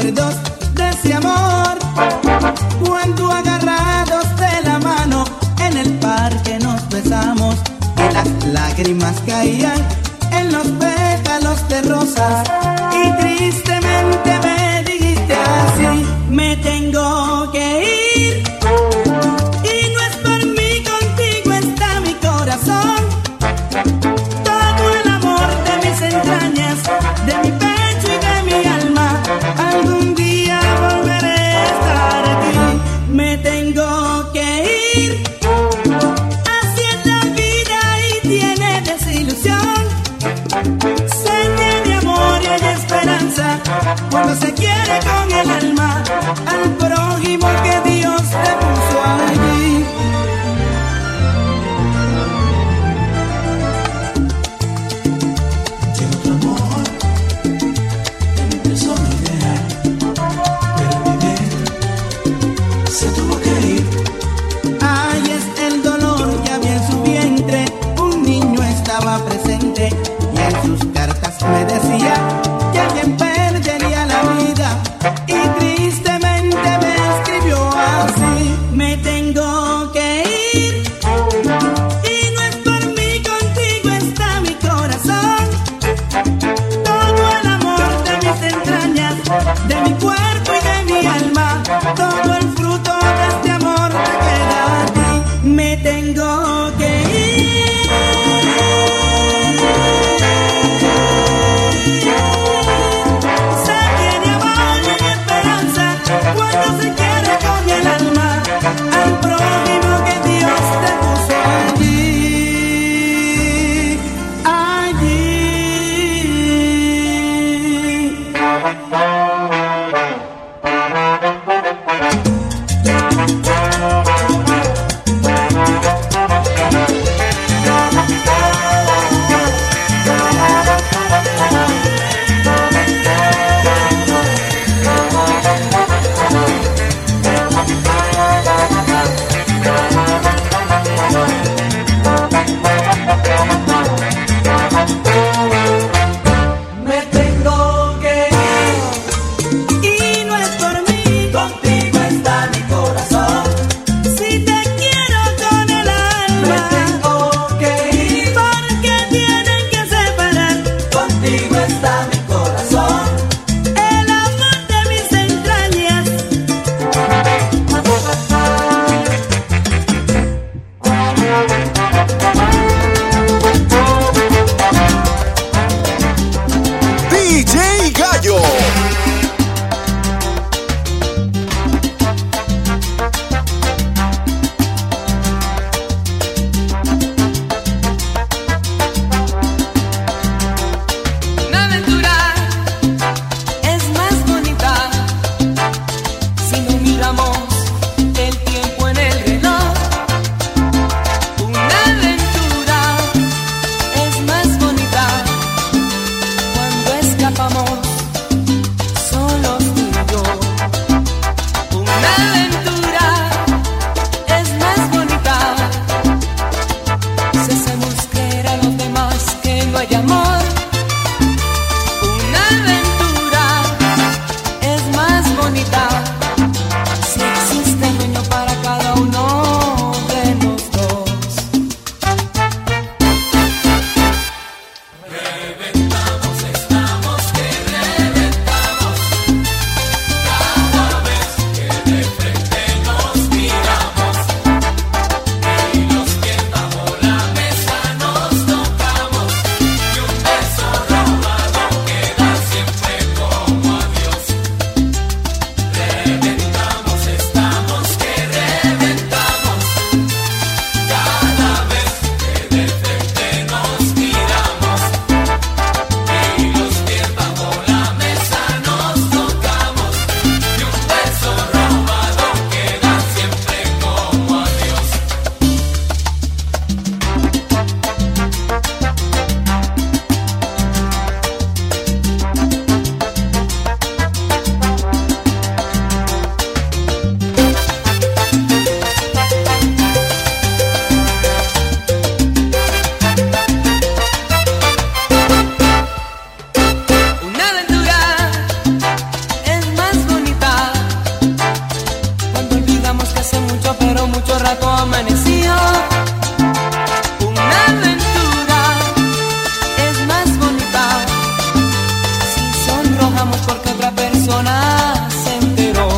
recuerdos de ese amor. Cuando agarrados de la mano en el parque nos besamos y las lágrimas caían. se quiere bonita. Vacío. Una aventura es más bonita si sonrojamos porque otra persona se enteró.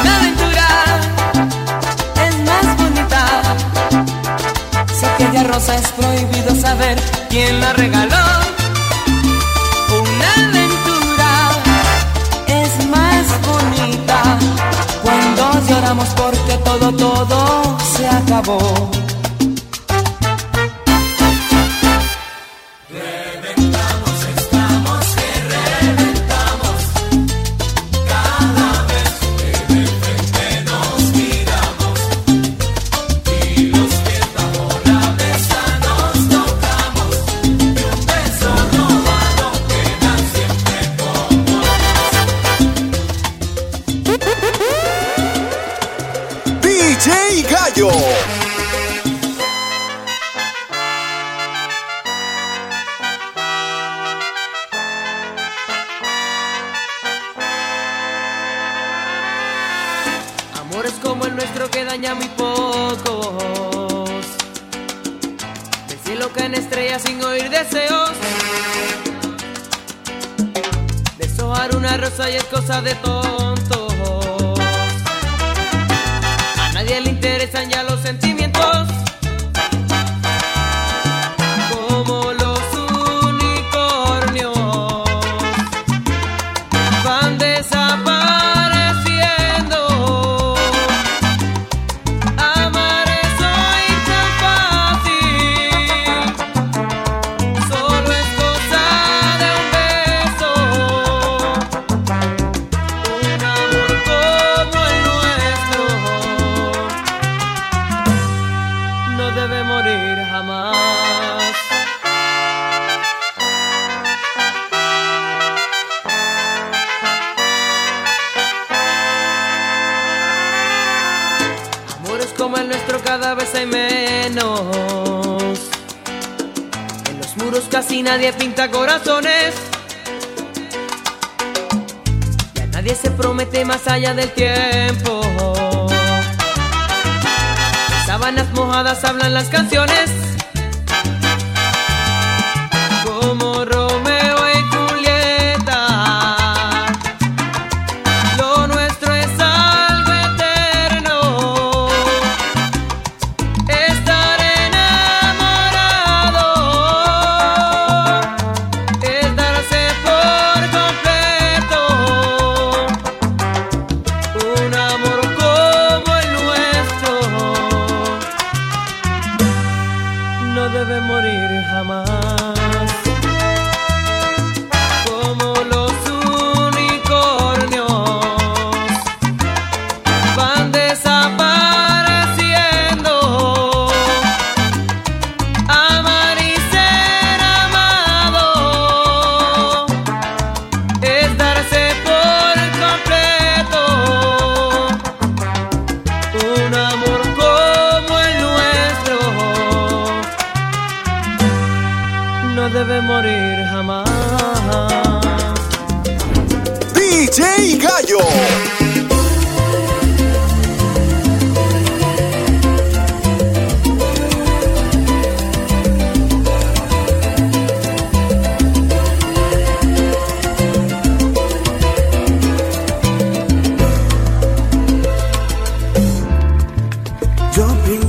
Una aventura es más bonita si aquella rosa es prohibido saber quién la regaló. Se Caen estrellas sin oír deseos. Deshojar una rosa y es cosa de tontos. A nadie le interesan ya los sentimientos. Cada vez hay menos. En los muros casi nadie pinta corazones. Ya nadie se promete más allá del tiempo. De sábanas mojadas hablan las canciones. No debe morir jamás. Como los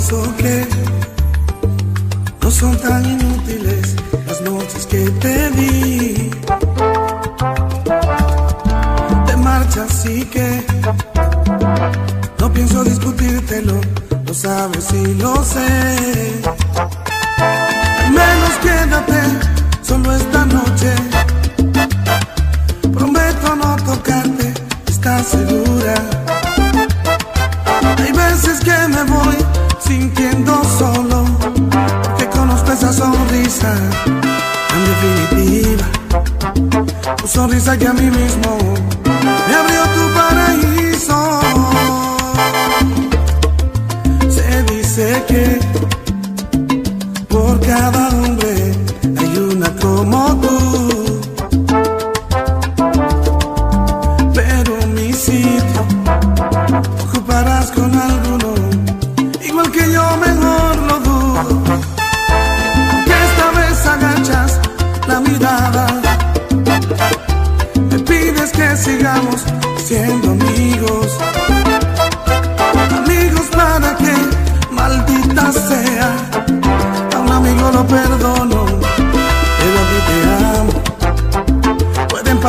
Yo pienso Tu sonrisa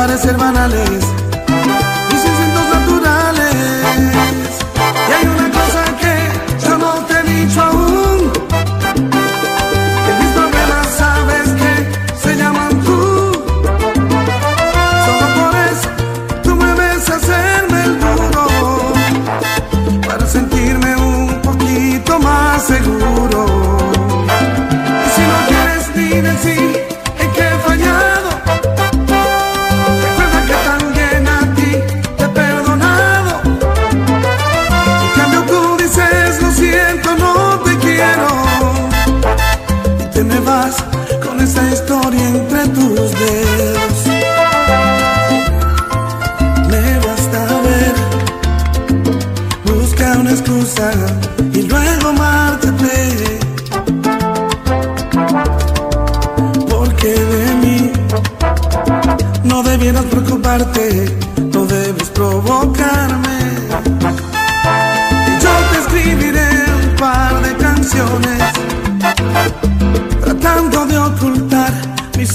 parecer banales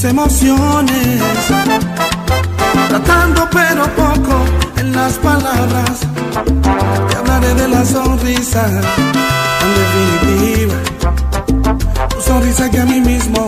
emociones, tratando pero poco en las palabras. Te hablaré de la sonrisa tan definitiva, tu sonrisa que a mí mismo